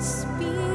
Espíritu,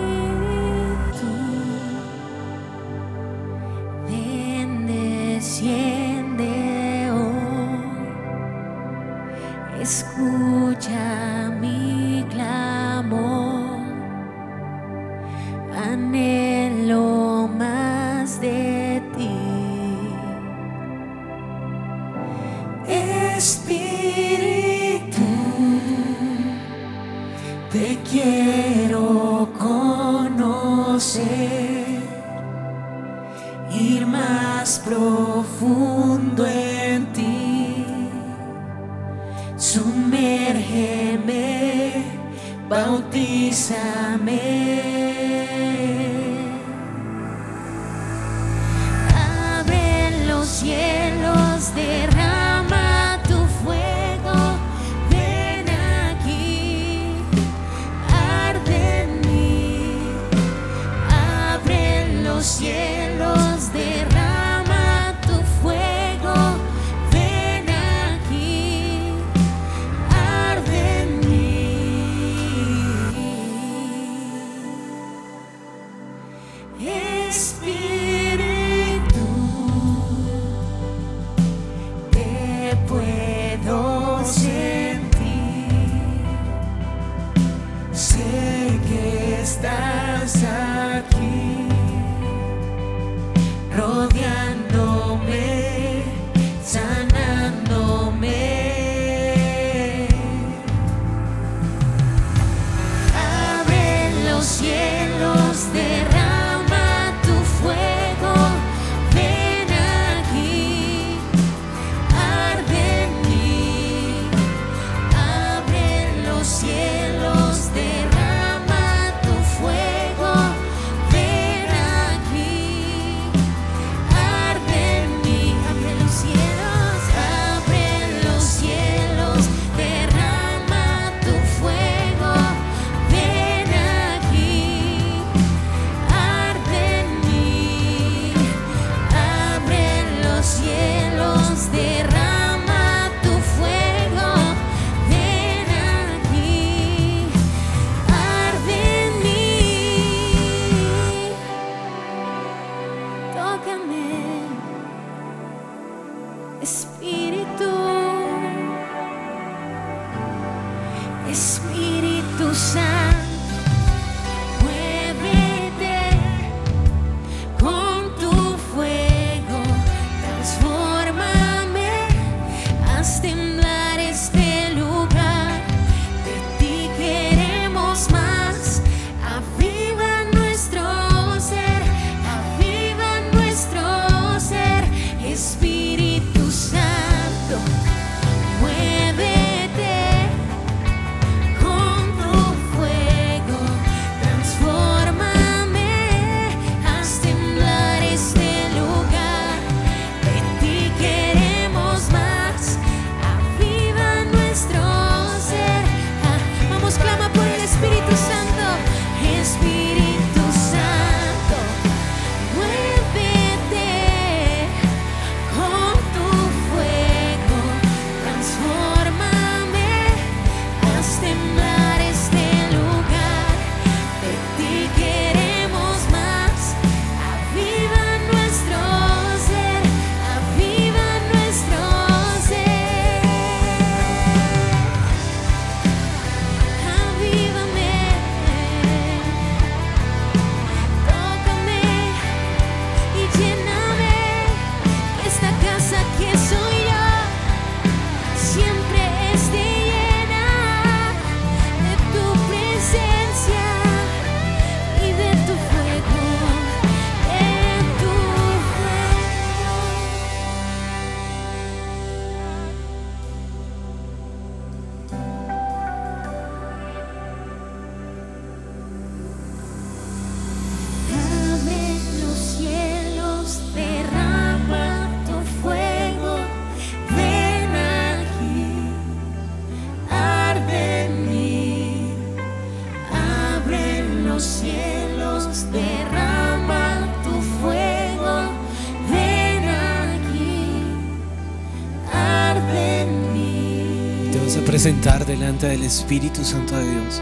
Espíritu Santo de Dios.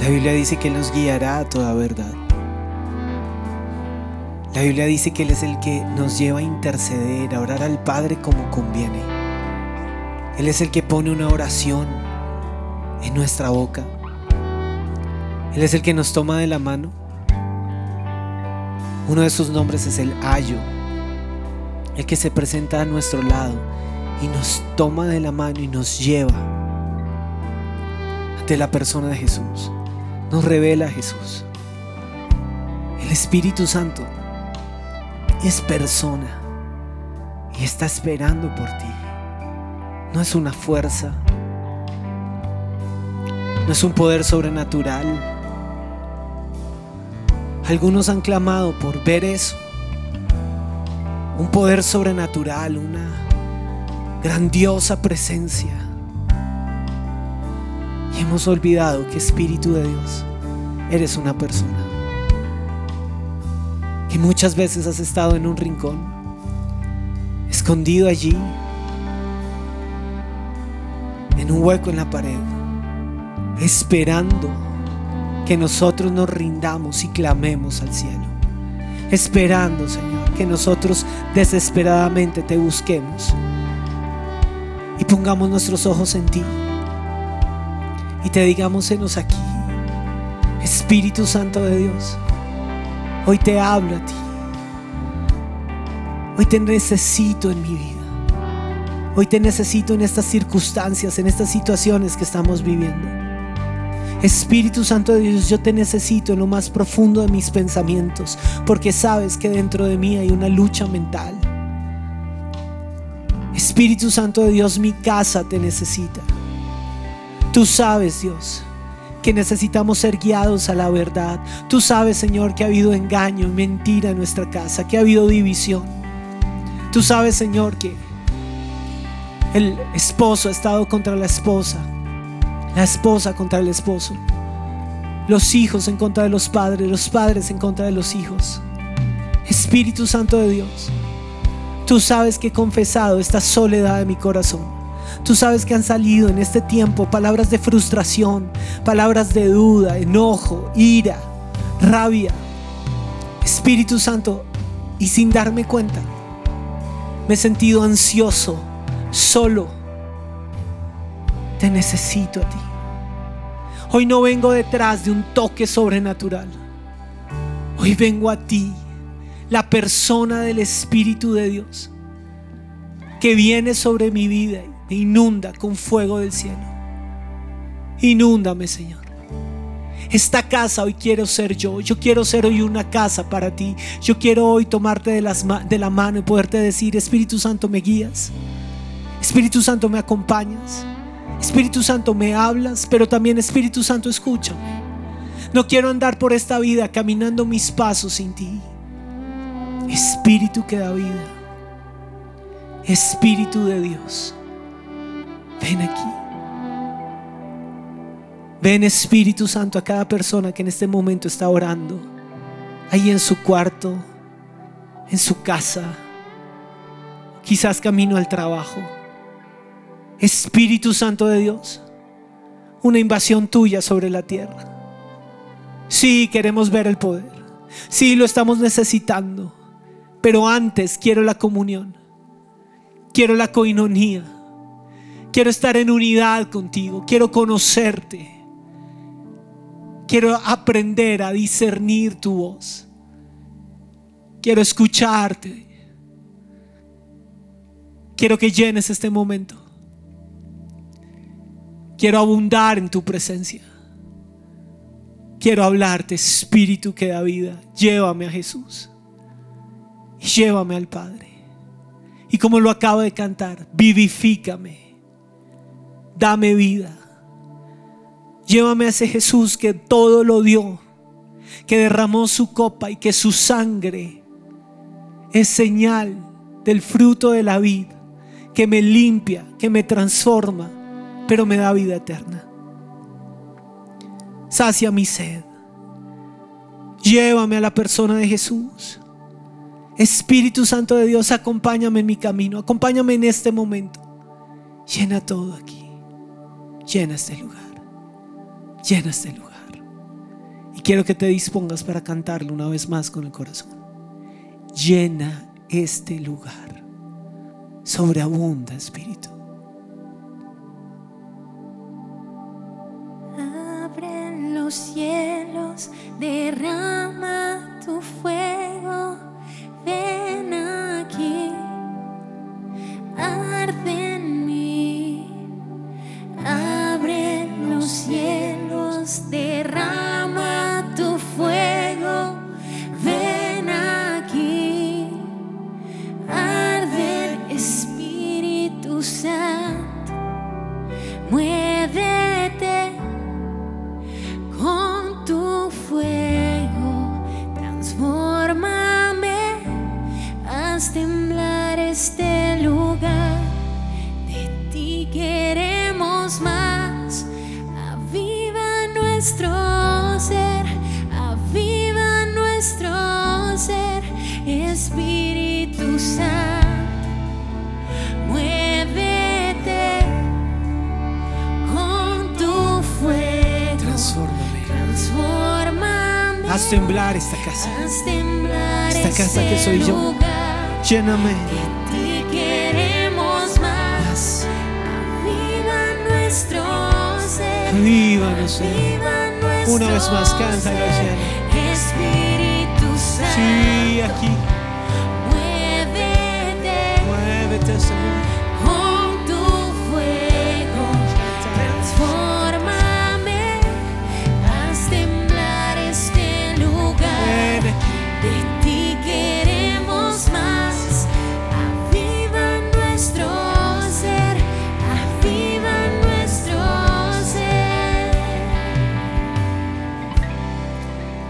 La Biblia dice que Él nos guiará a toda verdad. La Biblia dice que Él es el que nos lleva a interceder, a orar al Padre como conviene. Él es el que pone una oración en nuestra boca. Él es el que nos toma de la mano. Uno de sus nombres es el Ayo, el que se presenta a nuestro lado y nos toma de la mano y nos lleva ante la persona de Jesús. Nos revela a Jesús. El Espíritu Santo es persona y está esperando por ti. No es una fuerza, no es un poder sobrenatural. Algunos han clamado por ver eso, un poder sobrenatural, una grandiosa presencia. Hemos olvidado que Espíritu de Dios, eres una persona. Que muchas veces has estado en un rincón, escondido allí, en un hueco en la pared, esperando que nosotros nos rindamos y clamemos al cielo. Esperando, Señor, que nosotros desesperadamente te busquemos y pongamos nuestros ojos en ti y te digamos, enos aquí, Espíritu Santo de Dios. Hoy te hablo a ti. Hoy te necesito en mi vida. Hoy te necesito en estas circunstancias, en estas situaciones que estamos viviendo. Espíritu Santo de Dios, yo te necesito en lo más profundo de mis pensamientos, porque sabes que dentro de mí hay una lucha mental. Espíritu Santo de Dios, mi casa te necesita. Tú sabes, Dios, que necesitamos ser guiados a la verdad. Tú sabes, Señor, que ha habido engaño, mentira en nuestra casa, que ha habido división. Tú sabes, Señor, que el esposo ha estado contra la esposa, la esposa contra el esposo, los hijos en contra de los padres, los padres en contra de los hijos. Espíritu Santo de Dios, tú sabes que he confesado esta soledad de mi corazón. Tú sabes que han salido en este tiempo palabras de frustración, palabras de duda, enojo, ira, rabia. Espíritu Santo, y sin darme cuenta, me he sentido ansioso, solo. Te necesito a ti. Hoy no vengo detrás de un toque sobrenatural. Hoy vengo a ti, la persona del Espíritu de Dios, que viene sobre mi vida me inunda con fuego del cielo. Inúndame, Señor. Esta casa hoy quiero ser yo. Yo quiero ser hoy una casa para ti. Yo quiero hoy tomarte de, de la mano y poderte decir, Espíritu Santo, me guías. Espíritu Santo, me acompañas. Espíritu Santo, me hablas, pero también Espíritu Santo, escúchame. No quiero andar por esta vida caminando mis pasos sin ti. Espíritu que da vida. Espíritu de Dios. Ven aquí. Ven Espíritu Santo a cada persona que en este momento está orando. Ahí en su cuarto, en su casa, quizás camino al trabajo. Espíritu Santo de Dios, una invasión tuya sobre la tierra. Sí, queremos ver el poder. Sí, lo estamos necesitando. Pero antes quiero la comunión. Quiero la coinonía. Quiero estar en unidad contigo. Quiero conocerte. Quiero aprender a discernir tu voz. Quiero escucharte. Quiero que llenes este momento. Quiero abundar en tu presencia. Quiero hablarte, Espíritu que da vida. Llévame a Jesús. Llévame al Padre. Y como lo acabo de cantar, vivifícame dame vida. Llévame a ese Jesús que todo lo dio, que derramó su copa y que su sangre es señal del fruto de la vida, que me limpia, que me transforma, pero me da vida eterna. Sacia mi sed. Llévame a la persona de Jesús. Espíritu Santo de Dios, acompáñame en mi camino, acompáñame en este momento. Llena todo aquí. Llena este lugar. Llena este lugar. Y quiero que te dispongas para cantarlo una vez más con el corazón. Llena este lugar. Sobreabunda, Espíritu. Abre los cielos, derrama tu fuego, ven aquí, arde Haz temblar esta casa. Esta casa que este soy yo. Lléname. De ti queremos más. Más. Viva nuestro Una vez más, cántalo. Señor. Espíritu Santo. Sí, aquí. Muévete Muévete, Señor.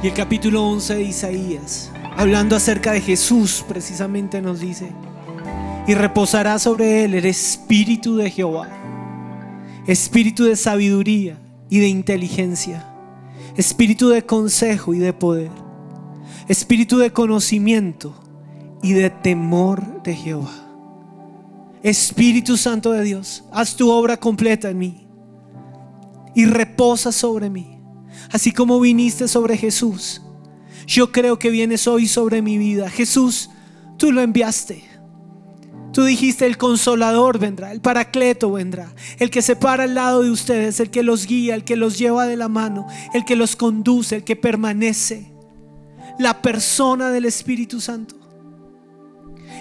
Y el capítulo 11 de Isaías, hablando acerca de Jesús, precisamente nos dice, y reposará sobre él el espíritu de Jehová, espíritu de sabiduría y de inteligencia, espíritu de consejo y de poder, espíritu de conocimiento y de temor de Jehová. Espíritu Santo de Dios, haz tu obra completa en mí y reposa sobre mí. Así como viniste sobre Jesús, yo creo que vienes hoy sobre mi vida. Jesús, tú lo enviaste. Tú dijiste, el consolador vendrá, el paracleto vendrá, el que se para al lado de ustedes, el que los guía, el que los lleva de la mano, el que los conduce, el que permanece. La persona del Espíritu Santo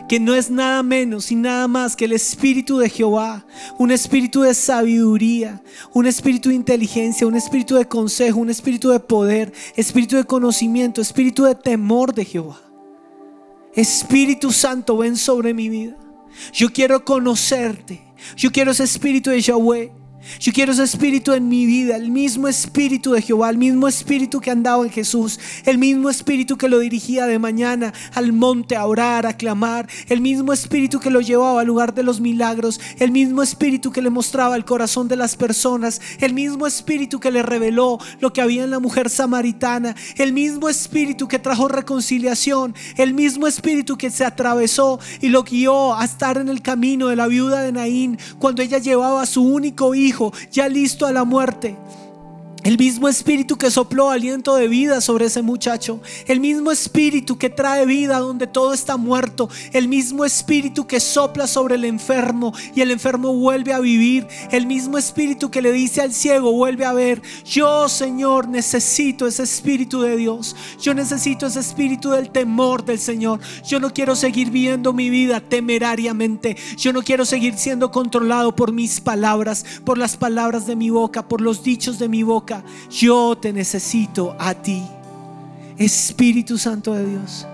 que no es nada menos y nada más que el Espíritu de Jehová, un espíritu de sabiduría, un espíritu de inteligencia, un espíritu de consejo, un espíritu de poder, espíritu de conocimiento, espíritu de temor de Jehová. Espíritu Santo, ven sobre mi vida. Yo quiero conocerte. Yo quiero ese espíritu de Yahweh. Yo quiero ese espíritu en mi vida, el mismo espíritu de Jehová, el mismo espíritu que andaba en Jesús, el mismo espíritu que lo dirigía de mañana al monte a orar, a clamar, el mismo espíritu que lo llevaba al lugar de los milagros, el mismo espíritu que le mostraba el corazón de las personas, el mismo espíritu que le reveló lo que había en la mujer samaritana, el mismo espíritu que trajo reconciliación, el mismo espíritu que se atravesó y lo guió a estar en el camino de la viuda de Naín cuando ella llevaba a su único hijo ya listo a la muerte. El mismo espíritu que sopló aliento de vida sobre ese muchacho. El mismo espíritu que trae vida donde todo está muerto. El mismo espíritu que sopla sobre el enfermo y el enfermo vuelve a vivir. El mismo espíritu que le dice al ciego, vuelve a ver. Yo, Señor, necesito ese espíritu de Dios. Yo necesito ese espíritu del temor del Señor. Yo no quiero seguir viviendo mi vida temerariamente. Yo no quiero seguir siendo controlado por mis palabras, por las palabras de mi boca, por los dichos de mi boca. Yo te necesito a ti. Espíritu Santo de Dios,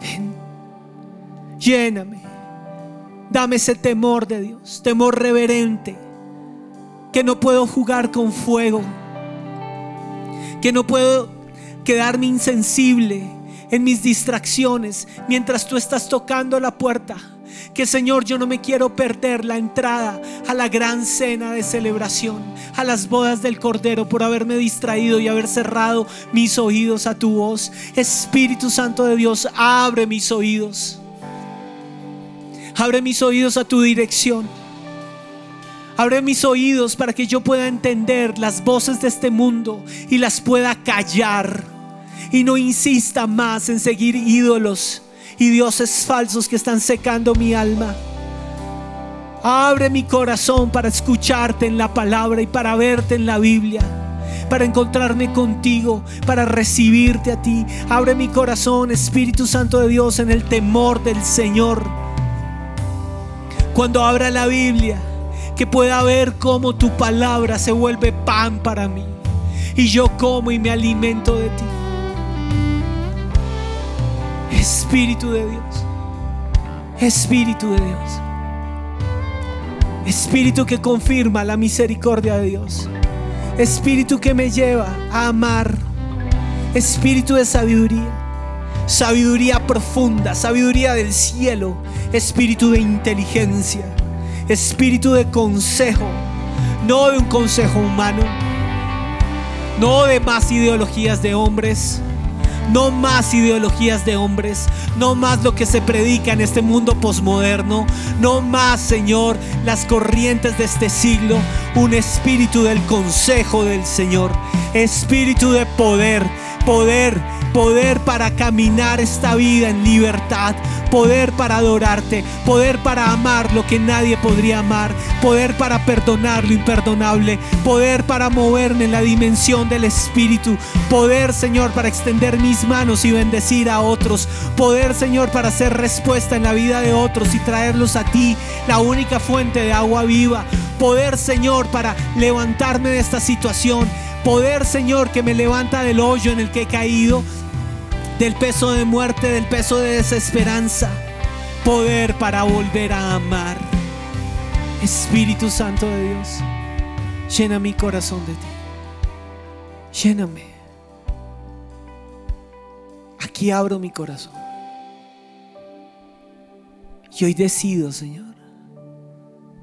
ven, lléname. Dame ese temor de Dios, temor reverente, que no puedo jugar con fuego, que no puedo quedarme insensible en mis distracciones mientras tú estás tocando la puerta. Que Señor, yo no me quiero perder la entrada a la gran cena de celebración, a las bodas del Cordero por haberme distraído y haber cerrado mis oídos a tu voz. Espíritu Santo de Dios, abre mis oídos. Abre mis oídos a tu dirección. Abre mis oídos para que yo pueda entender las voces de este mundo y las pueda callar. Y no insista más en seguir ídolos y dioses falsos que están secando mi alma. Abre mi corazón para escucharte en la palabra y para verte en la Biblia. Para encontrarme contigo, para recibirte a ti. Abre mi corazón, Espíritu Santo de Dios, en el temor del Señor. Cuando abra la Biblia, que pueda ver cómo tu palabra se vuelve pan para mí. Y yo como y me alimento de ti. Espíritu de Dios. Espíritu de Dios. Espíritu que confirma la misericordia de Dios. Espíritu que me lleva a amar. Espíritu de sabiduría. Sabiduría profunda, sabiduría del cielo. Espíritu de inteligencia. Espíritu de consejo. No de un consejo humano. No de más ideologías de hombres. No más ideologías de hombres, no más lo que se predica en este mundo posmoderno, no más, Señor, las corrientes de este siglo, un espíritu del consejo del Señor, espíritu de poder, poder, poder para caminar esta vida en libertad, poder para adorarte, poder para amar lo que nadie podría amar, poder para perdonar lo imperdonable, poder para moverme en la dimensión del Espíritu, poder, Señor, para extender mis manos y bendecir a otros, poder, Señor, para hacer respuesta en la vida de otros y traerlos a ti, la única fuente de agua viva, poder, Señor, para levantarme de esta situación. Poder, Señor, que me levanta del hoyo en el que he caído, del peso de muerte, del peso de desesperanza. Poder para volver a amar. Espíritu Santo de Dios, llena mi corazón de ti. Lléname. Aquí abro mi corazón. Y hoy decido, Señor,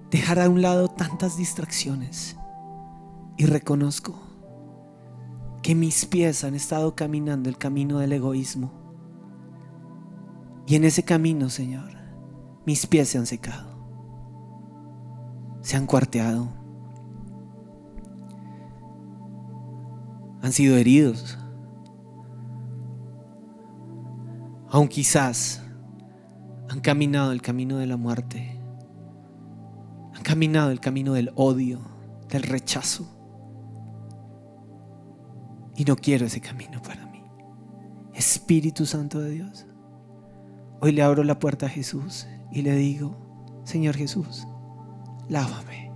dejar a un lado tantas distracciones y reconozco que mis pies han estado caminando el camino del egoísmo. Y en ese camino, Señor, mis pies se han secado, se han cuarteado, han sido heridos. Aun quizás han caminado el camino de la muerte, han caminado el camino del odio, del rechazo. Y no quiero ese camino para mí. Espíritu Santo de Dios. Hoy le abro la puerta a Jesús y le digo, Señor Jesús, lávame.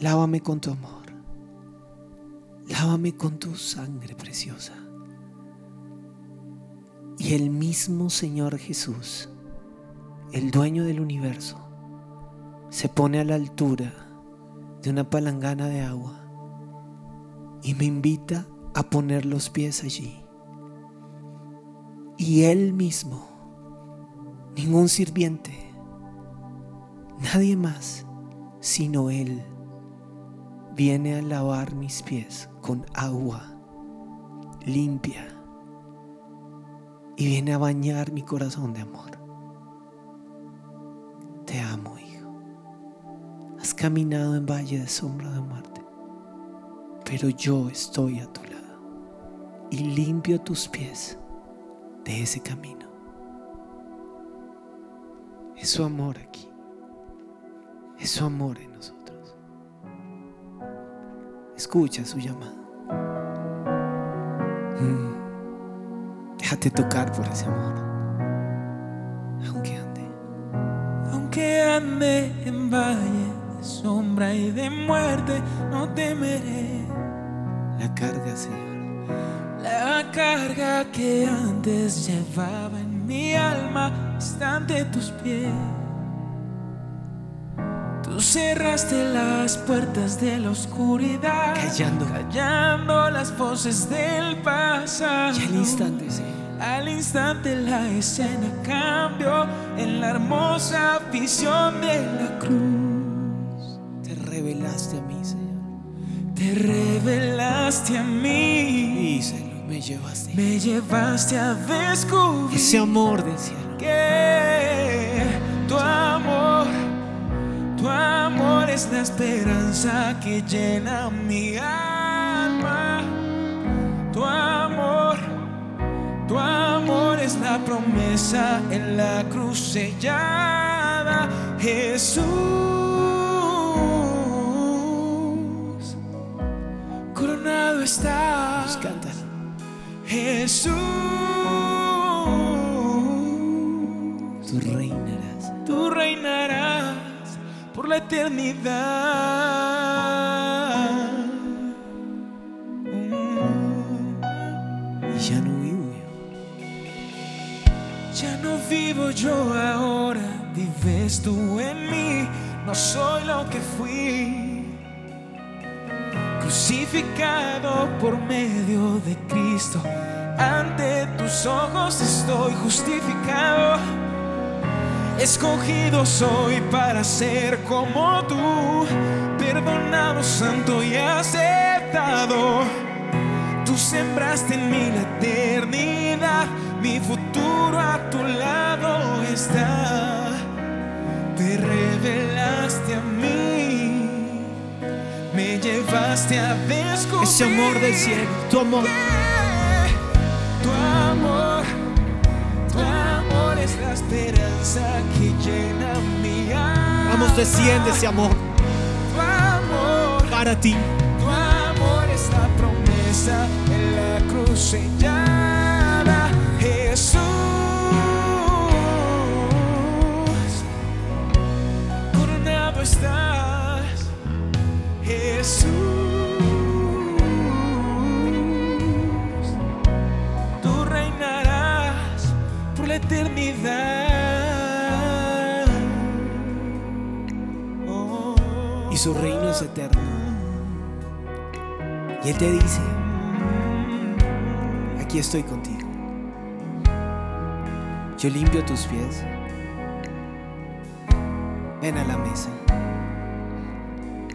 Lávame con tu amor. Lávame con tu sangre preciosa. Y el mismo Señor Jesús, el dueño del universo, se pone a la altura de una palangana de agua y me invita a poner los pies allí. Y Él mismo, ningún sirviente, nadie más, sino Él, viene a lavar mis pies con agua limpia y viene a bañar mi corazón de amor. Te amo, hijo. Has caminado en valle de sombra de muerte pero yo estoy a tu lado y limpio tus pies de ese camino. Es su amor aquí, es su amor en nosotros. Escucha su llamado. Mm. Déjate tocar por ese amor, aunque ande. Aunque ande en valle de sombra y de muerte, no temeré La carga, Señor. la carga que antes llevaba en mi alma está ante tus pies. Tú cerraste las puertas de la oscuridad, Callando. callando las voces del pasado. Y al instante, Señor. Al instante la escena cambió en la hermosa visión de la cruz. Te revelaste a mí, Señor. Te revelaste a mí, Díselo, me llevaste. me llevaste a descubrir Ese amor del cielo. que tu amor, tu amor es la esperanza que llena mi alma. Tu amor, tu amor es la promesa en la cruz sellada. Jesús, coronado estás. Cántalo. Jesús, Tú reinarás. tú reinarás por la eternidad. Y ya no vivo yo. Ya no vivo yo ahora, vives tú en mí, no soy lo que fui. Crucificado por medio de Cristo, ante tus ojos estoy justificado. Escogido soy para ser como tú, perdonado, santo y aceptado. Tú sembraste en mí la eternidad, mi futuro a tu lado está. Te revelaste a mí, me llevaste a descubrir Ese amor del cielo, tu amor. Tu amor, tu amor es la esperanza que llena mi alma. Vamos, desciende ese amor Tu amor. para ti. Tu amor es la promesa en la cruz sellada, Jesús. Coronado estás, Jesús. Tú reinarás por la eternidad. Oh. Y su reino es eterno. Y Él te dice, aquí estoy contigo. Yo limpio tus pies. Ven a la mesa.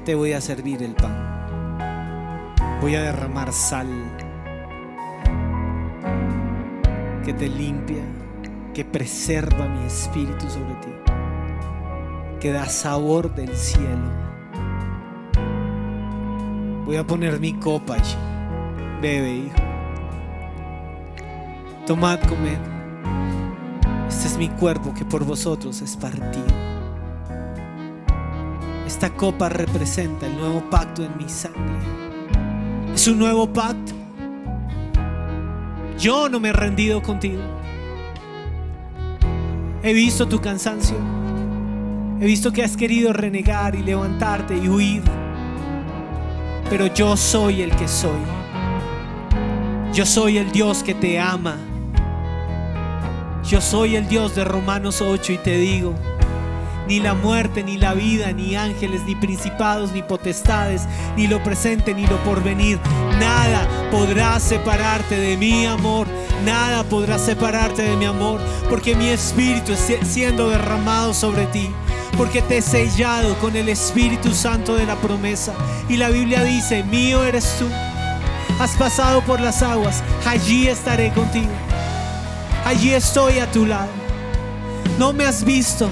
Te voy a servir el pan. Voy a derramar sal que te limpia, que preserva mi espíritu sobre ti, que da sabor del cielo. Voy a poner mi copa allí. Bebe, hijo. Tomad, comed. Este es mi cuerpo que por vosotros es partido. Esta copa representa el nuevo pacto en mi sangre. Es un nuevo pacto. Yo no me he rendido contigo. He visto tu cansancio. He visto que has querido renegar y levantarte y huir. Pero yo soy el que soy. Yo soy el Dios que te ama. Yo soy el Dios de Romanos 8 y te digo, ni la muerte, ni la vida, ni ángeles, ni principados, ni potestades, ni lo presente, ni lo porvenir, nada podrá separarte de mi amor, nada podrá separarte de mi amor, porque mi espíritu está siendo derramado sobre ti, porque te he sellado con el Espíritu Santo de la promesa. Y la Biblia dice, mío eres tú, has pasado por las aguas, allí estaré contigo, allí estoy a tu lado. No me has visto,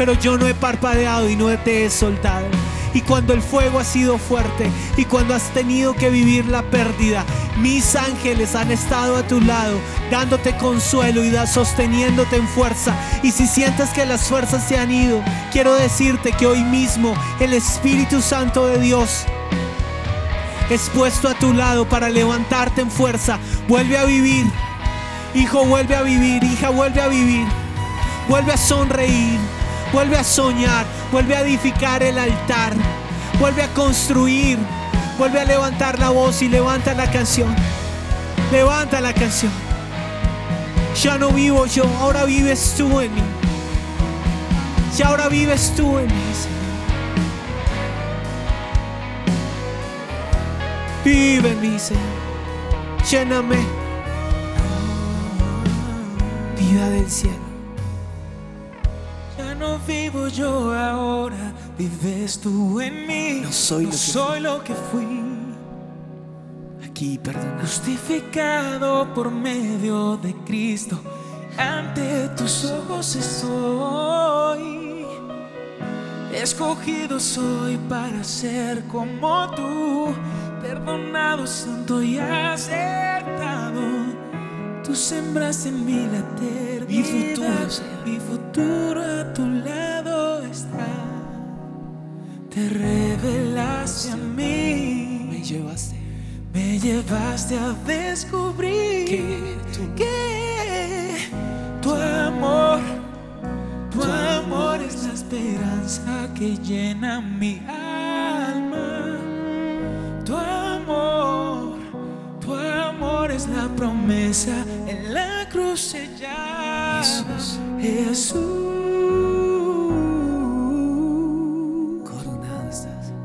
pero yo no he parpadeado y no te he soltado. Y cuando el fuego ha sido fuerte y cuando has tenido que vivir la pérdida, mis ángeles han estado a tu lado, dándote consuelo y sosteniéndote en fuerza. Y si sientes que las fuerzas se han ido, quiero decirte que hoy mismo el Espíritu Santo de Dios es puesto a tu lado para levantarte en fuerza. Vuelve a vivir. Hijo, vuelve a vivir. Hija, vuelve a vivir. Vuelve a sonreír. Vuelve a soñar. Vuelve a edificar el altar. Vuelve a construir. Vuelve a levantar la voz y levanta la canción. Levanta la canción. Ya no vivo yo, ahora vives tú en mí. Ya ahora vives tú en mí. Vive en mí, Señor. Lléname. Vida del cielo. Vivo yo ahora, vives tú en mí. No soy lo que soy lo que fui. Aquí, perdona. Justificado por medio de Cristo, ante tus ojos estoy. Escogido soy para ser como tú, perdonado, santo y aceptado. Tú sembraste en mí la eternidad. Mi futuro. Mi futuro a tu lado. Te revelaste a mí. Me llevaste. Me llevaste a descubrir Que tú- que tu amor, tu amor es la esperanza que llena mi alma. Tu amor, tu amor es la promesa en la cruz sellada. Jesús. Jesús.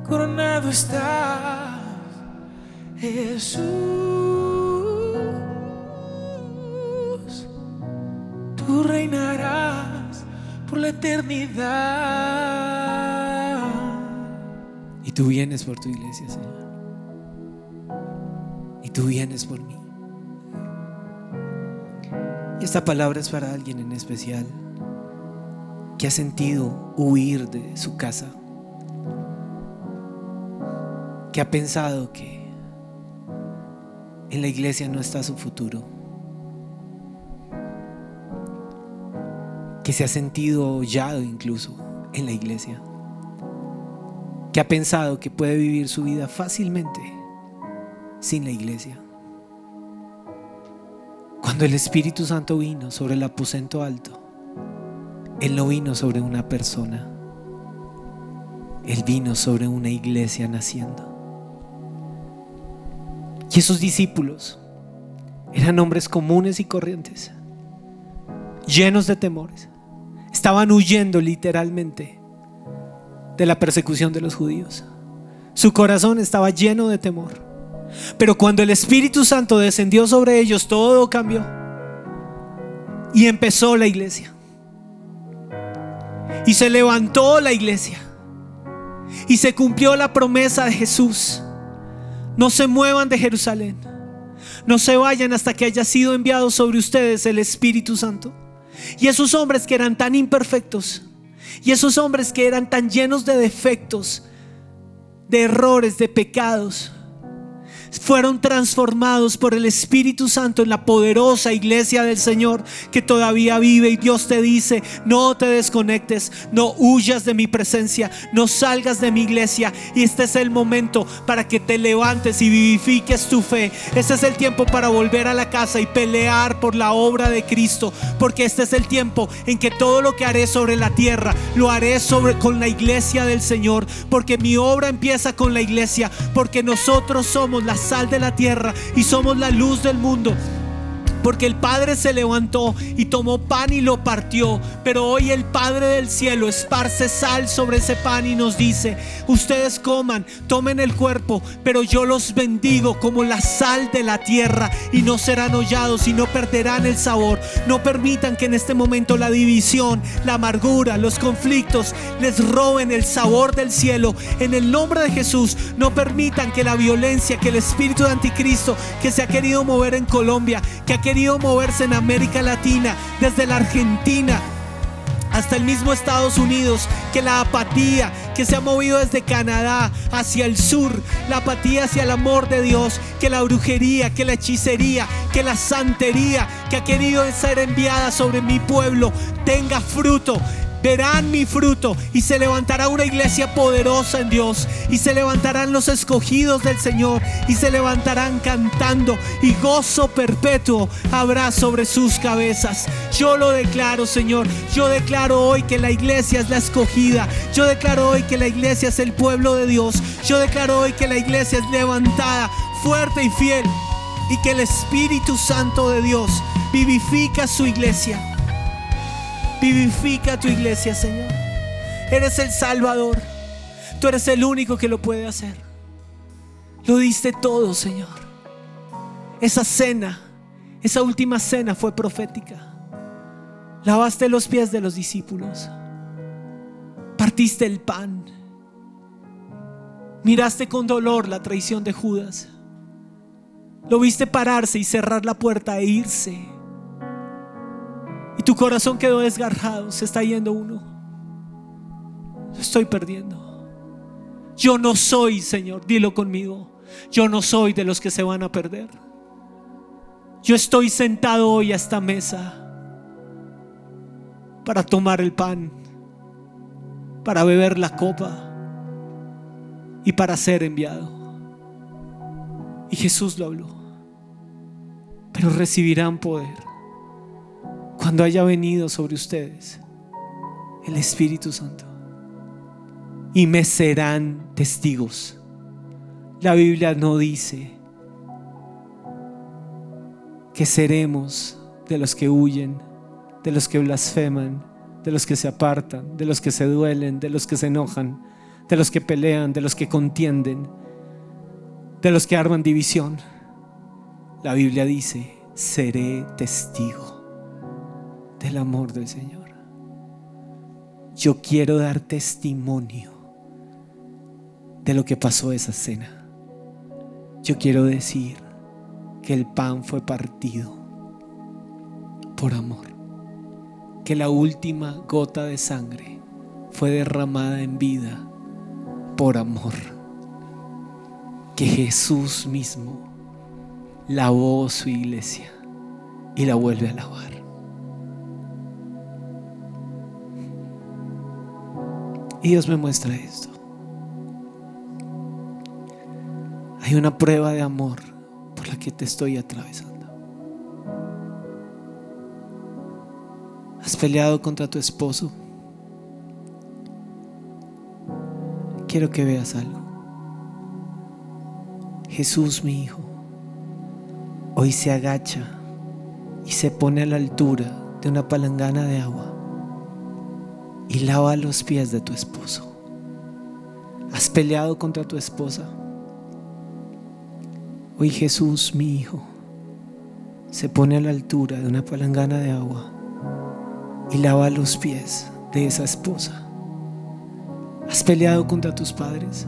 Coronado estás, Jesús. Tú reinarás por la eternidad. Y tú vienes por tu iglesia, Señor. Y tú vienes por mí. Y esta palabra es para alguien en especial que ha sentido huir de su casa. Que ha pensado que en la iglesia no está su futuro. Que se ha sentido hollado incluso en la iglesia que ha pensado que puede vivir su vida fácilmente sin la iglesia. Cuando el Espíritu Santo vino sobre el aposento alto, Él no vino sobre una persona, Él vino sobre una iglesia naciendo. Y esos discípulos eran hombres comunes y corrientes, llenos de temores, estaban huyendo literalmente de la persecución de los judíos. Su corazón estaba lleno de temor. Pero cuando el Espíritu Santo descendió sobre ellos, todo cambió. Y empezó la iglesia. Y se levantó la iglesia. Y se cumplió la promesa de Jesús. No se muevan de Jerusalén. No se vayan hasta que haya sido enviado sobre ustedes el Espíritu Santo. Y esos hombres que eran tan imperfectos, y esos hombres que eran tan llenos de defectos, de errores, de pecados, fueron transformados por el Espíritu Santo en la poderosa iglesia del Señor que todavía vive y Dios te dice, no te desconectes, no huyas de mi presencia, no salgas de mi iglesia y este es el momento para que te levantes y vivifiques tu fe. Este es el tiempo para volver a la casa y pelear por la obra de Cristo, porque este es el tiempo en que todo lo que haré sobre la tierra lo haré sobre con la iglesia del Señor, porque mi obra empieza con la iglesia, porque nosotros somos la sal de la tierra y somos la luz del mundo. Porque el Padre se levantó y tomó pan y lo partió. Pero hoy el Padre del cielo esparce sal sobre ese pan y nos dice, ustedes coman, tomen el cuerpo, pero yo los bendigo como la sal de la tierra y no serán hollados y no perderán el sabor. No permitan que en este momento la división, la amargura, los conflictos les roben el sabor del cielo. En el nombre de Jesús, no permitan que la violencia, que el espíritu de anticristo que se ha querido mover en Colombia, que ha moverse en América Latina, desde la Argentina, hasta el mismo Estados Unidos, que la apatía que se ha movido desde Canadá hacia el sur, la apatía hacia el amor de Dios, que la brujería, que la hechicería, que la santería que ha querido ser enviada sobre mi pueblo tenga fruto. Verán mi fruto y se levantará una iglesia poderosa en Dios y se levantarán los escogidos del Señor y se levantarán cantando y gozo perpetuo habrá sobre sus cabezas. Yo lo declaro, Señor. Yo declaro hoy que la iglesia es la escogida. Yo declaro hoy que la iglesia es el pueblo de Dios. Yo declaro hoy que la iglesia es levantada, fuerte y fiel y que el Espíritu Santo de Dios vivifica su iglesia. Vivifica tu iglesia, Señor. Eres el Salvador. Tú eres el único que lo puede hacer. Lo diste todo, Señor. Esa cena, esa última cena fue profética. Lavaste los pies de los discípulos. Partiste el pan. Miraste con dolor la traición de Judas. Lo viste pararse y cerrar la puerta e irse. Y tu corazón quedó desgarrado, se está yendo uno. Estoy perdiendo. Yo no soy, Señor, dilo conmigo. Yo no soy de los que se van a perder. Yo estoy sentado hoy a esta mesa para tomar el pan, para beber la copa y para ser enviado. Y Jesús lo habló. Pero recibirán poder cuando haya venido sobre ustedes el Espíritu Santo. Y me serán testigos. La Biblia no dice que seremos de los que huyen, de los que blasfeman, de los que se apartan, de los que se duelen, de los que se enojan, de los que pelean, de los que contienden, de los que arman división. La Biblia dice, seré testigo del amor del Señor. Yo quiero dar testimonio de lo que pasó esa cena. Yo quiero decir que el pan fue partido por amor, que la última gota de sangre fue derramada en vida por amor, que Jesús mismo lavó su iglesia y la vuelve a lavar. Y Dios me muestra esto. Hay una prueba de amor por la que te estoy atravesando. ¿Has peleado contra tu esposo? Quiero que veas algo. Jesús, mi hijo, hoy se agacha y se pone a la altura de una palangana de agua y lava los pies de tu esposo. ¿Has peleado contra tu esposa? Hoy Jesús, mi hijo, se pone a la altura de una palangana de agua y lava los pies de esa esposa. ¿Has peleado contra tus padres?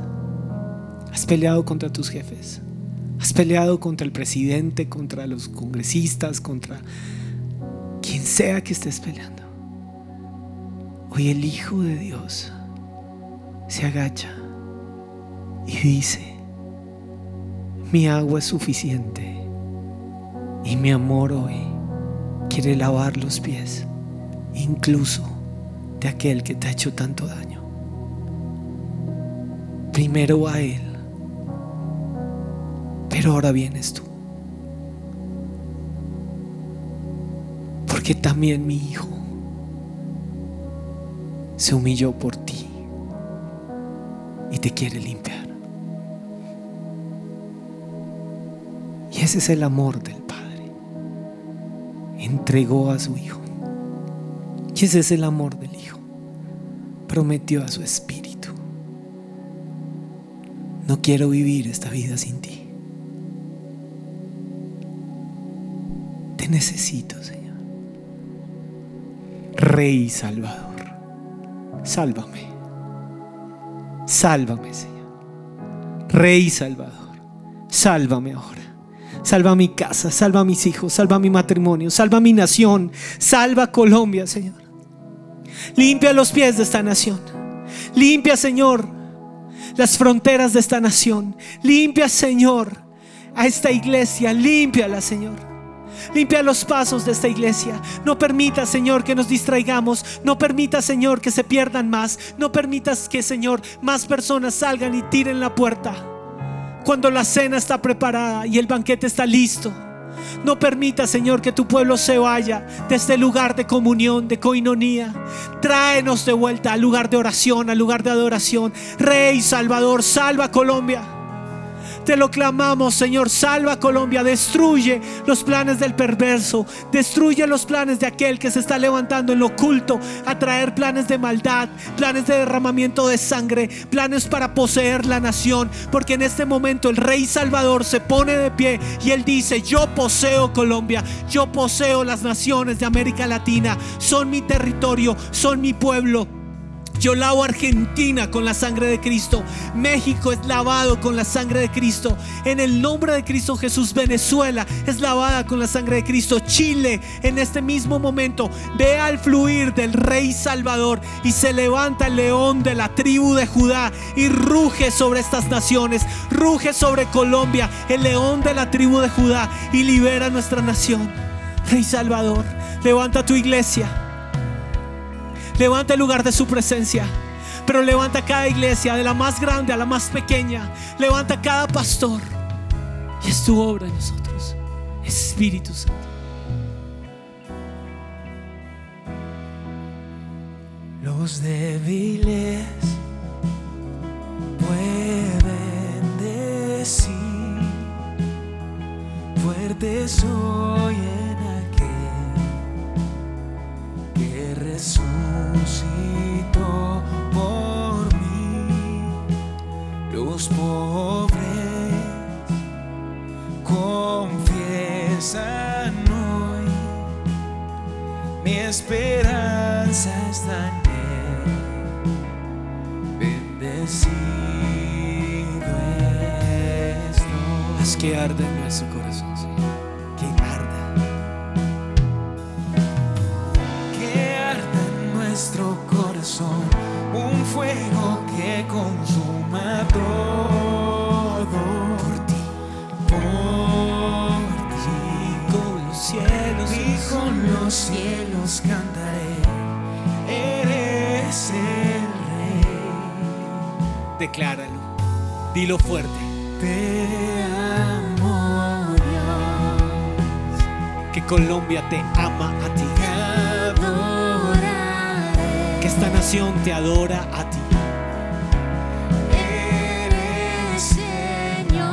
¿Has peleado contra tus jefes? ¿Has peleado contra el presidente, contra los congresistas, contra quien sea que estés peleando? Hoy el Hijo de Dios se agacha y dice, mi agua es suficiente y mi amor hoy quiere lavar los pies, incluso de aquel que te ha hecho tanto daño. Primero a Él, pero ahora vienes tú. Porque también mi hijo se humilló por ti y te quiere limpiar. Y ese es el amor del Padre. Entregó a su Hijo. Y ese es el amor del Hijo. Prometió a su Espíritu. No quiero vivir esta vida sin ti. Te necesito, Señor. Rey Salvador. Sálvame. Sálvame, Señor. Rey Salvador. Sálvame ahora. Salva mi casa, salva mis hijos, salva mi matrimonio, salva mi nación, salva Colombia, Señor. Limpia los pies de esta nación. Limpia, Señor, las fronteras de esta nación. Limpia, Señor, a esta iglesia. Límpiala, Señor. Limpia los pasos de esta iglesia. No permita, Señor, que nos distraigamos. No permita, Señor, que se pierdan más. No permitas que, Señor, más personas salgan y tiren la puerta. Cuando la cena está preparada y el banquete está listo. No permita, Señor, que tu pueblo se vaya de este lugar de comunión, de coinonía. Tráenos de vuelta al lugar de oración, al lugar de adoración. Rey Salvador, salva Colombia. Te lo clamamos, Señor. Salva Colombia. Destruye los planes del perverso. Destruye los planes de aquel que se está levantando en lo oculto a traer planes de maldad, planes de derramamiento de sangre, planes para poseer la nación. Porque en este momento el Rey Salvador se pone de pie y él dice, yo poseo Colombia, yo poseo las naciones de América Latina. Son mi territorio, son mi pueblo Yo lavo Argentina con la sangre de Cristo. México es lavado con la sangre de Cristo. En el nombre de Cristo Jesús, Venezuela es lavada con la sangre de Cristo. Chile en este mismo momento ve al fluir del Rey Salvador y se levanta el león de la tribu de Judá y ruge sobre estas naciones. Ruge sobre Colombia, el león de la tribu de Judá y libera nuestra nación. Rey Salvador, levanta tu iglesia. Levanta el lugar de su presencia. Pero levanta cada iglesia, de la más grande a la más pequeña. Levanta cada pastor. Y es tu obra en nosotros. Espíritu Santo. Los débiles pueden decir, fuerte soy resucitó por mí. Los pobres confiesan hoy mi esperanza está en él. Bendecido estoy. Haz que arde en nuestro corazón, Dilo fuerte. Te amo, Dios, Que Colombia te ama a ti. te adoraré. Que esta nación te adora a ti. Eres Señor,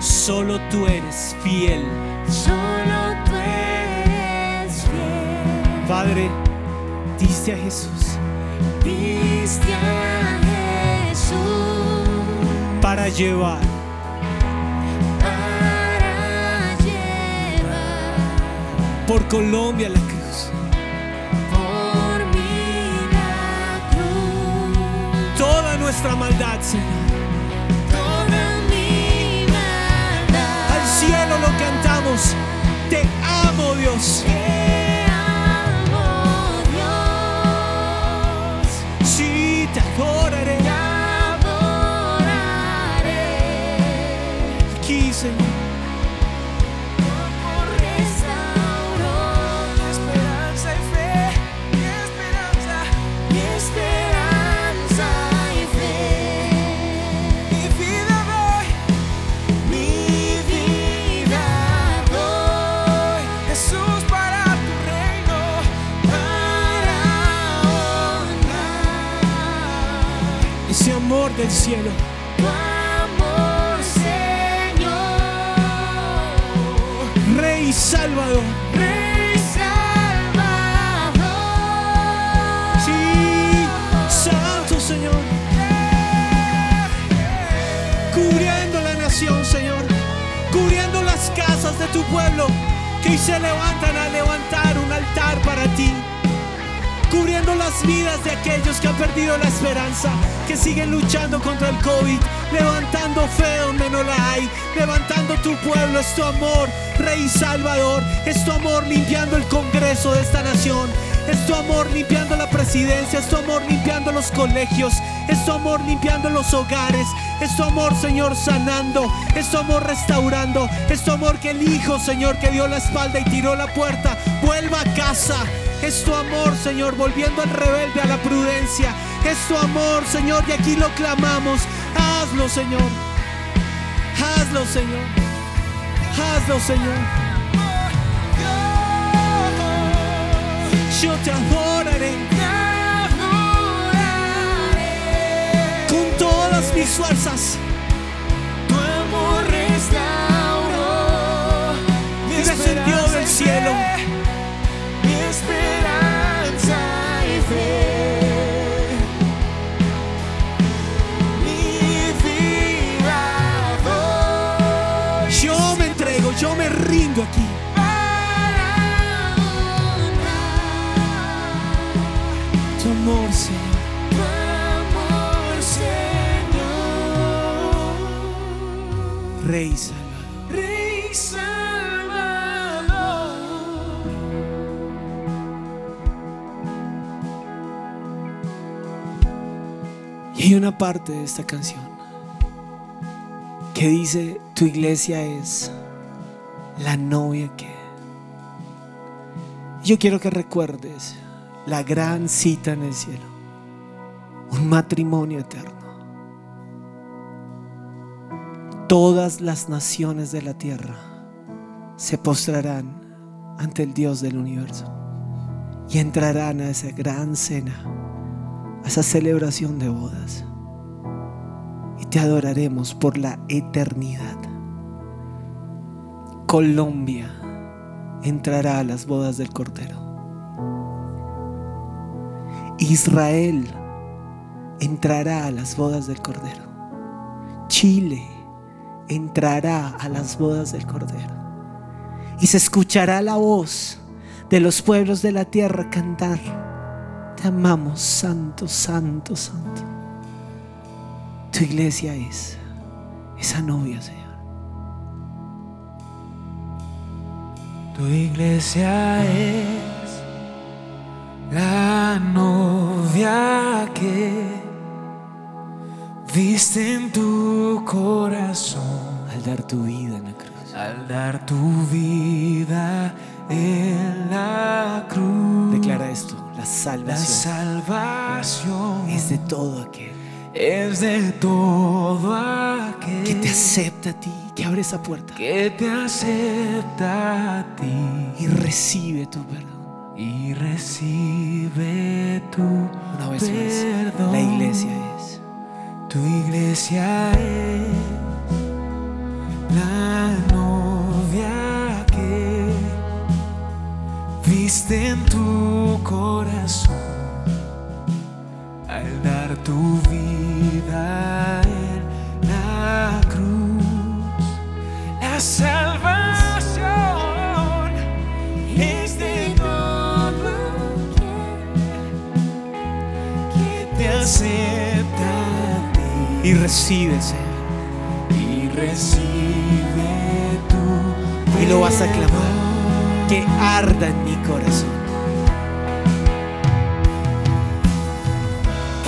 Solo tú eres fiel. solo tú eres fiel. Padre, diste a Jesús Diste a Jesús para llevar para llevar por Colombia la cruz. por mí la cruz. Toda nuestra maldad, Señor. Toda mi maldad. Al cielo lo cantamos. Te amo, Dios. Del cielo. tu amor, Señor. Rey Salvador. Rey Salvador. Sí, Santo Señor. Cubriendo la nación, Señor. Cubriendo las casas de tu pueblo que hoy se levantan a levantar un altar para ti. Cubriendo las vidas de aquellos que han perdido la esperanza, que siguen luchando contra el COVID, levantando fe donde no la hay, levantando tu pueblo, es tu amor, Rey Salvador, es tu amor limpiando el Congreso de esta nación, es tu amor limpiando la presidencia, es tu amor limpiando los colegios, es tu amor limpiando los hogares, es tu amor, Señor, sanando, es tu amor restaurando, es tu amor que el Hijo, Señor, que dio la espalda y tiró la puerta, vuelva a casa. Es tu amor, Señor, volviendo al rebelde a la prudencia. Es tu amor, Señor, y aquí lo clamamos. Hazlo, Señor. Hazlo, Señor. Hazlo, Señor. Yo te adoraré con todas mis fuerzas. tu amor restauró Descendió del cielo. Parte de esta canción que dice, tu iglesia es la novia que... Yo quiero que recuerdes la gran cita en el cielo, un matrimonio eterno. Todas las naciones de la tierra se postrarán ante el Dios del universo y entrarán a esa gran cena a esa celebración de bodas. Te adoraremos por la eternidad. Colombia entrará a las bodas del Cordero. Israel entrará a las bodas del Cordero. Chile entrará a las bodas del Cordero. Y se escuchará la voz de los pueblos de la tierra cantar. Te amamos, santo, santo, santo. Tu iglesia es esa novia, Señor. Tu iglesia es la novia que viste en tu corazón Al dar tu vida en la cruz. al dar tu vida en la cruz. Declara esto, la La salvación salvación es de todo aquel es de todo aquel que te acepta a ti, que abre esa puerta que te acepta a ti y recibe tu perdón. y recibe tu Una vez más, perdón. la iglesia es Tu iglesia es la novia que viste en tu corazón al dar tu vida recibe, Señor. y recibe tu Y lo vas a clamar. Que arda en mi corazón.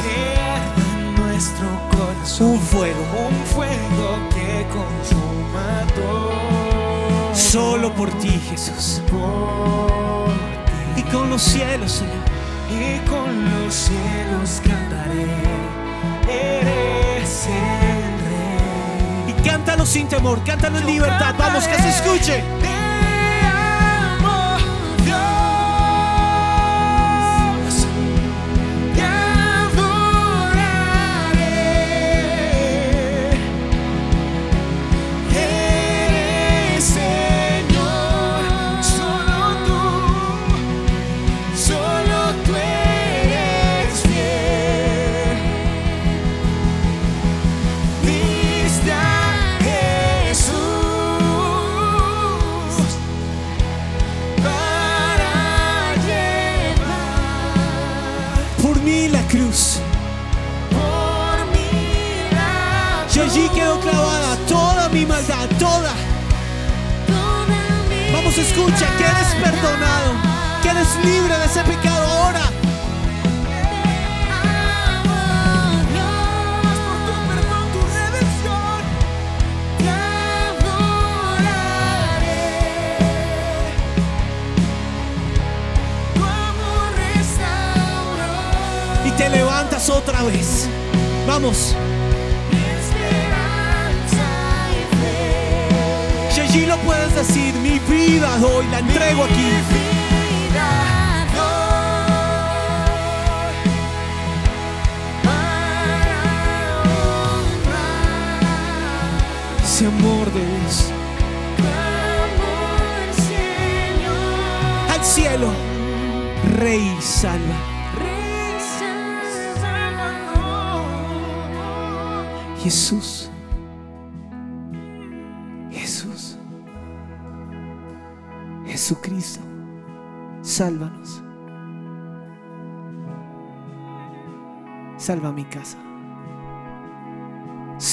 que arda en nuestro corazón Un fuego. un fuego que consuma todo Solo por ti, Jesús. por Y con los cielos, Señor. y con los cielos cantaré eres Y cántalo sin temor, cántalo en libertad. Vamos, que se escuche.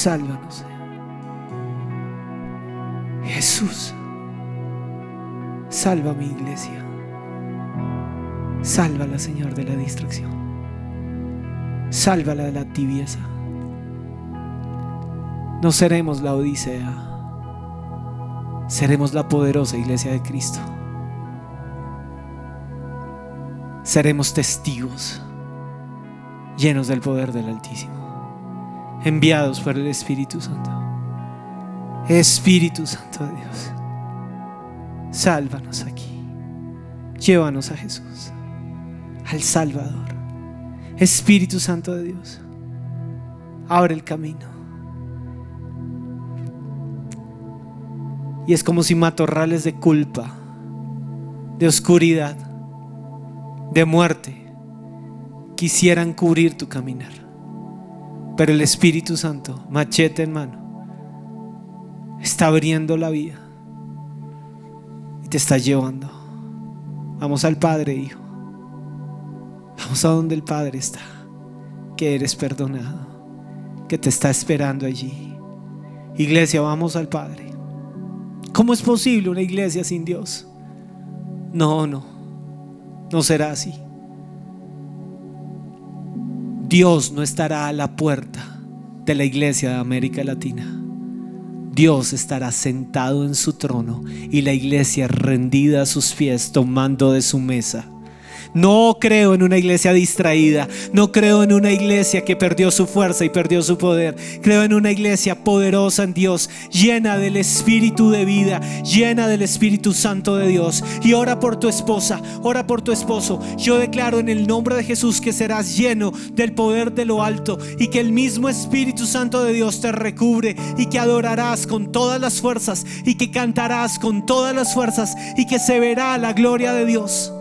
Sálvanos. Jesús, salva mi iglesia. Sálvala, Señor, de la distracción. Sálvala de la tibieza. No seremos la Odisea. Seremos la poderosa iglesia de Cristo. Seremos testigos llenos del poder del Altísimo, enviados por el Espíritu Santo. Espíritu Santo de Dios, sálvanos aquí. Llévanos a Jesús, al Salvador. Espíritu Santo de Dios, abre el camino. Y es como si matorrales de culpa, de oscuridad, de muerte, quisieran cubrir tu caminar. Pero el Espíritu Santo, machete en mano, está abriendo la vía y te está llevando. Vamos al Padre, Hijo. Vamos a donde el Padre está, que eres perdonado, que te está esperando allí. Iglesia, vamos al Padre. ¿Cómo es posible una iglesia sin Dios? No, no, no será así. Dios no estará a la puerta de la iglesia de América Latina. Dios estará sentado en su trono y la iglesia rendida a sus pies tomando de su mesa. No creo en una iglesia distraída. No creo en una iglesia que perdió su fuerza y perdió su poder. Creo en una iglesia poderosa en Dios, llena del Espíritu de vida, llena del Espíritu Santo de Dios. Y ora por tu esposa, ora por tu esposo. Yo declaro en el nombre de Jesús que serás lleno del poder de lo alto y que el mismo Espíritu Santo de Dios te recubre y que adorarás con todas las fuerzas y que cantarás con todas las fuerzas y que se verá la gloria de Dios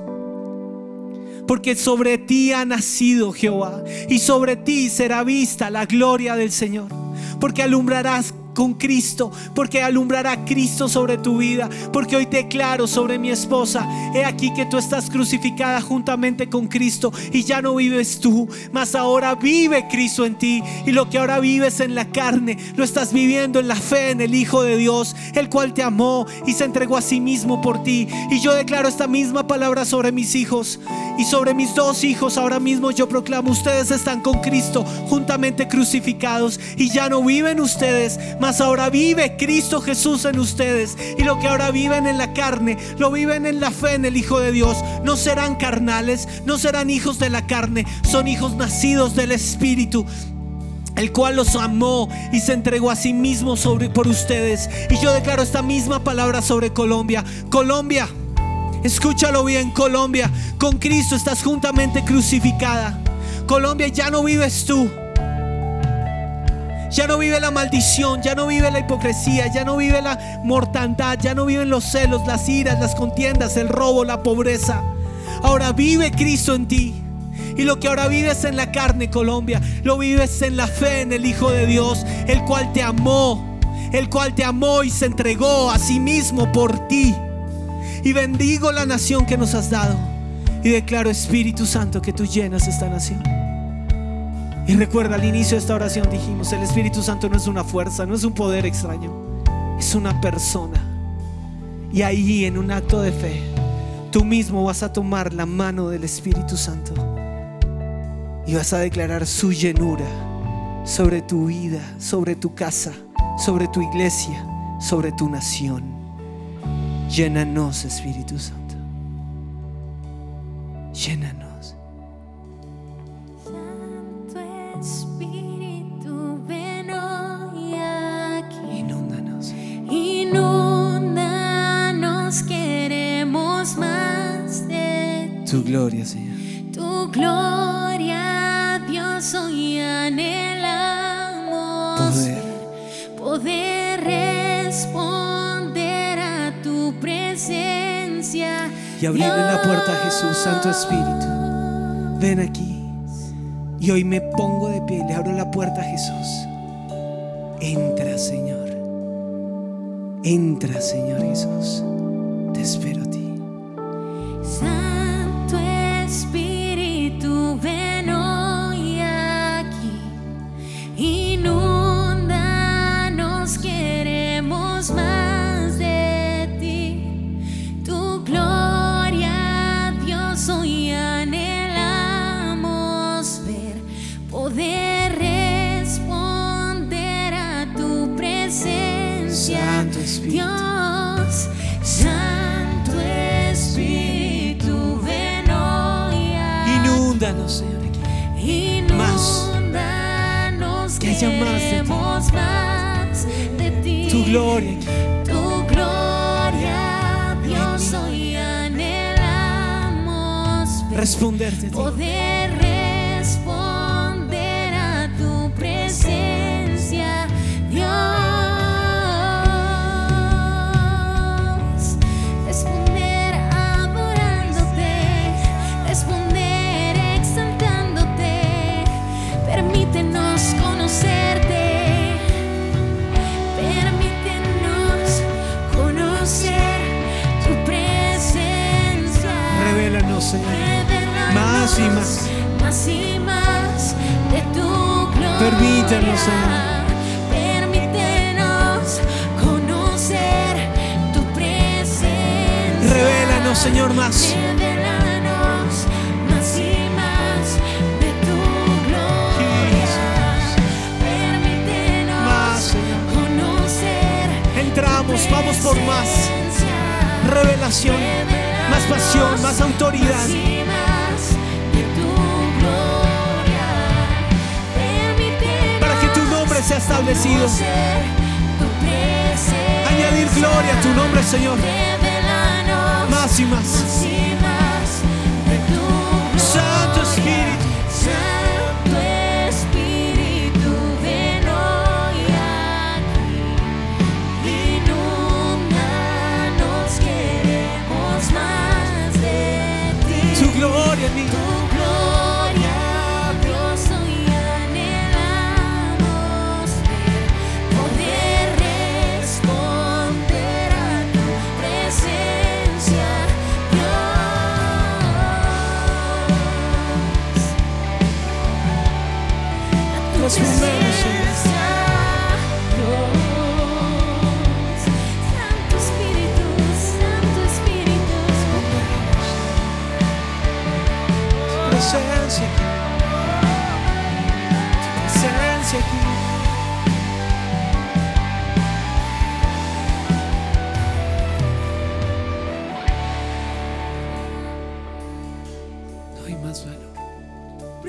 porque sobre ti ha nacido Jehová y sobre ti será vista la gloria del Señor, porque alumbrarás con Cristo, porque alumbrará Cristo sobre tu vida, porque hoy declaro sobre mi esposa, he aquí que tú estás crucificada juntamente con Cristo y ya no vives tú, mas ahora vive Cristo en ti y lo que ahora vives en la carne, lo estás viviendo en la fe en el Hijo de Dios, el cual te amó y se entregó a sí mismo por ti. Y yo declaro esta misma palabra sobre mis hijos y sobre mis dos hijos. Ahora mismo yo proclamo, ustedes están con Cristo juntamente crucificados y ya no viven ustedes, ahora vive Cristo Jesús en ustedes. Y lo que ahora viven en la carne, lo viven en la fe en el Hijo de Dios. No serán carnales, no serán hijos de la carne, son hijos nacidos del Espíritu el cual los amó y se entregó a sí mismo sobre, por ustedes. Y yo declaro esta misma palabra sobre Colombia. Colombia, escúchalo bien, Colombia, con Cristo estás juntamente crucificada. Colombia, ya no vives tú. Ya no vive la maldición, ya no vive la hipocresía, ya no vive la mortandad, ya no viven los celos, las iras, las contiendas, el robo, la pobreza. Ahora vive Cristo en ti. Y lo que ahora vives en la carne, Colombia, lo vives en la fe en el Hijo de Dios, el cual te amó, el cual te amó y se entregó a sí mismo por ti. Y bendigo la nación que nos has dado. Y declaro, Espíritu Santo, que tú llenas esta nación. Y recuerda, al inicio de esta oración dijimos, el Espíritu Santo no es una fuerza, no es un poder extraño, es una persona. Y ahí en un acto de fe, tú mismo vas a tomar la mano del Espíritu Santo y vas a declarar su llenura sobre tu vida, sobre tu casa, sobre tu iglesia, sobre tu nación. Llénanos, Espíritu Santo. Llénanos. Tu gloria, Señor. tu gloria, Dios, hoy anhelamos Poder. poder responder a tu presencia Y abrirle la puerta a Jesús, Santo Espíritu. Ven aquí. Y hoy me pongo de pie, le abro la puerta a Jesús. Entra, Señor. Entra, Señor Jesús. Señor. Más y más. más y más de tu gloria. Permítanos, Señor. Permítenos conocer tu presencia. Revélanos, Señor, más. Revelanos más y más de tu gloria. Permítenos Más, Señor. conocer Entramos, tu vamos por más. Revelación, más pasión, más autoridad. Para que tu nombre sea establecido. Añadir gloria a tu nombre, Señor. Más y más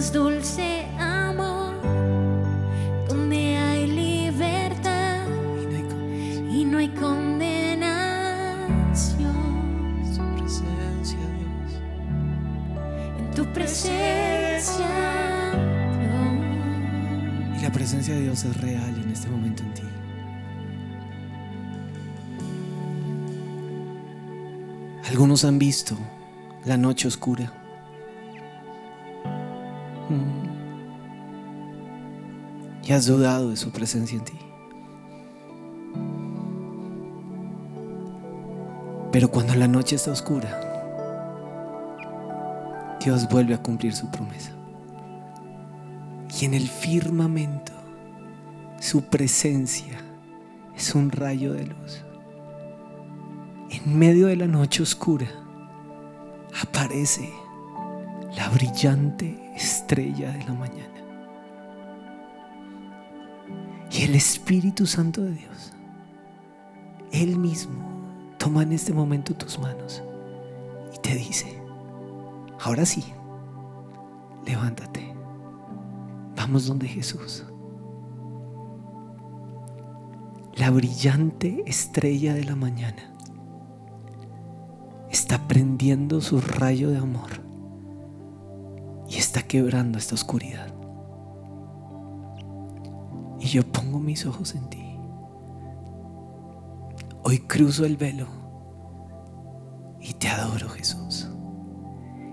más dulce amor, donde hay libertad Y no hay condenación. Tu presencia, Dios. En tu presencia, Dios. Y la presencia de Dios es real en este momento en ti. Algunos han visto la noche oscura. Has dudado de su presencia en ti. Pero cuando la noche está oscura, Dios vuelve a cumplir su promesa. Y en el firmamento, su presencia es un rayo de luz. En medio de la noche oscura aparece la brillante estrella de la mañana. El Espíritu Santo de Dios, Él mismo, toma en este momento tus manos y te dice, ahora sí, levántate. Vamos donde Jesús. La brillante estrella de la mañana está prendiendo su rayo de amor y está quebrando esta oscuridad. Pongo mis ojos en ti. Hoy cruzo el velo y te adoro Jesús.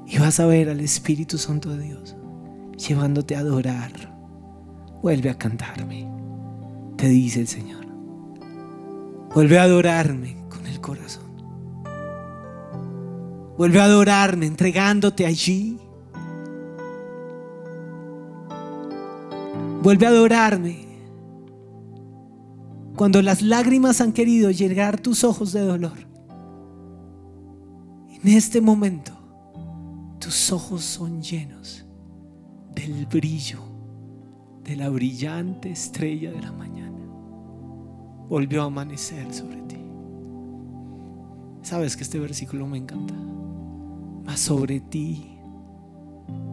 Y vas a ver al Espíritu Santo de Dios llevándote a adorar. Vuelve a cantarme, te dice el Señor. Vuelve a adorarme con el corazón. Vuelve a adorarme entregándote allí. Vuelve a adorarme cuando las lágrimas han querido llegar tus ojos de dolor. En este momento, tus ojos son llenos del brillo de la brillante estrella de la mañana. Volvió a amanecer sobre ti. Sabes que este versículo me encanta. Mas sobre ti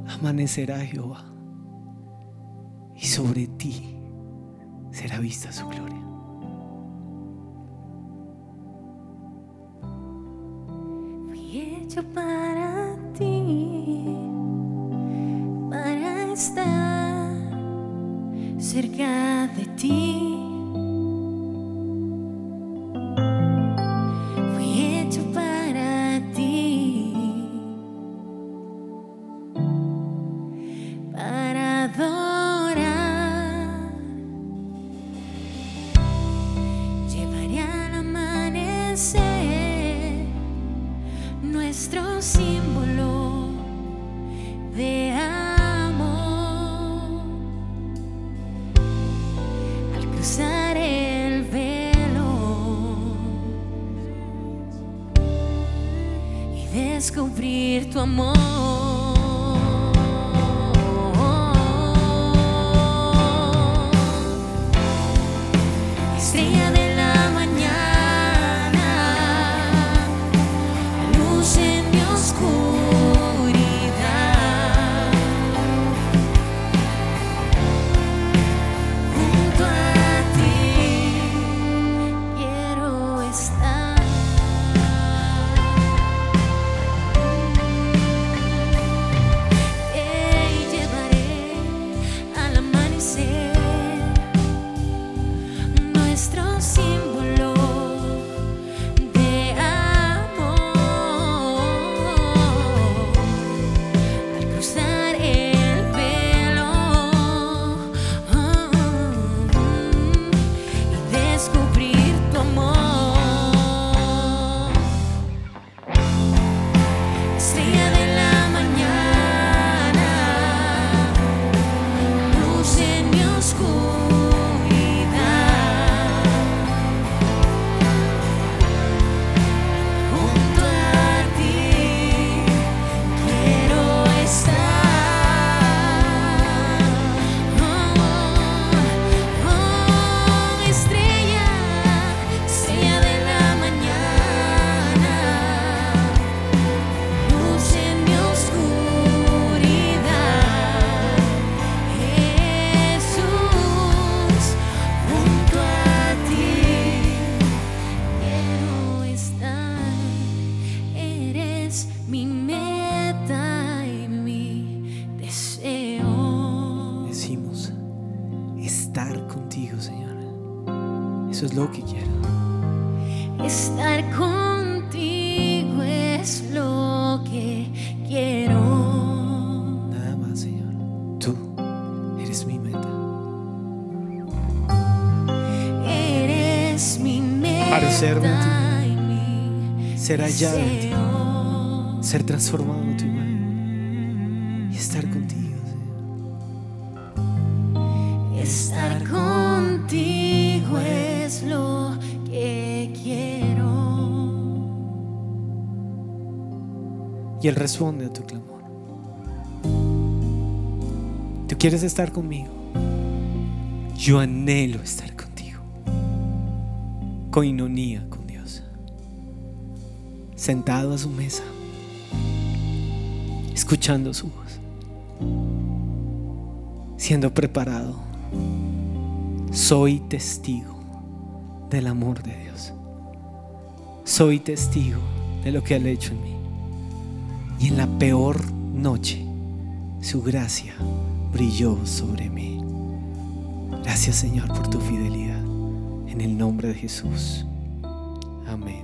amanecerá Jehová. Y sobre ti será vista su gloria. Para ti, para estar cerca de ti. Descubrir tu amor. Mi Ser transformado en tu imagen. Y estar contigo, Señor. Estar contigo es lo que quiero. Y Él responde a tu clamor. Tú quieres estar conmigo. Yo anhelo estar contigo. Coinonía con Dios. Sentado a su mesa. Escuchando su voz. Siendo preparado. Soy testigo del amor de Dios. Soy testigo de lo que ha hecho en mí. Y en la peor noche, su gracia brilló sobre mí. Gracias Señor por tu fidelidad. En el nombre de Jesús. Amén.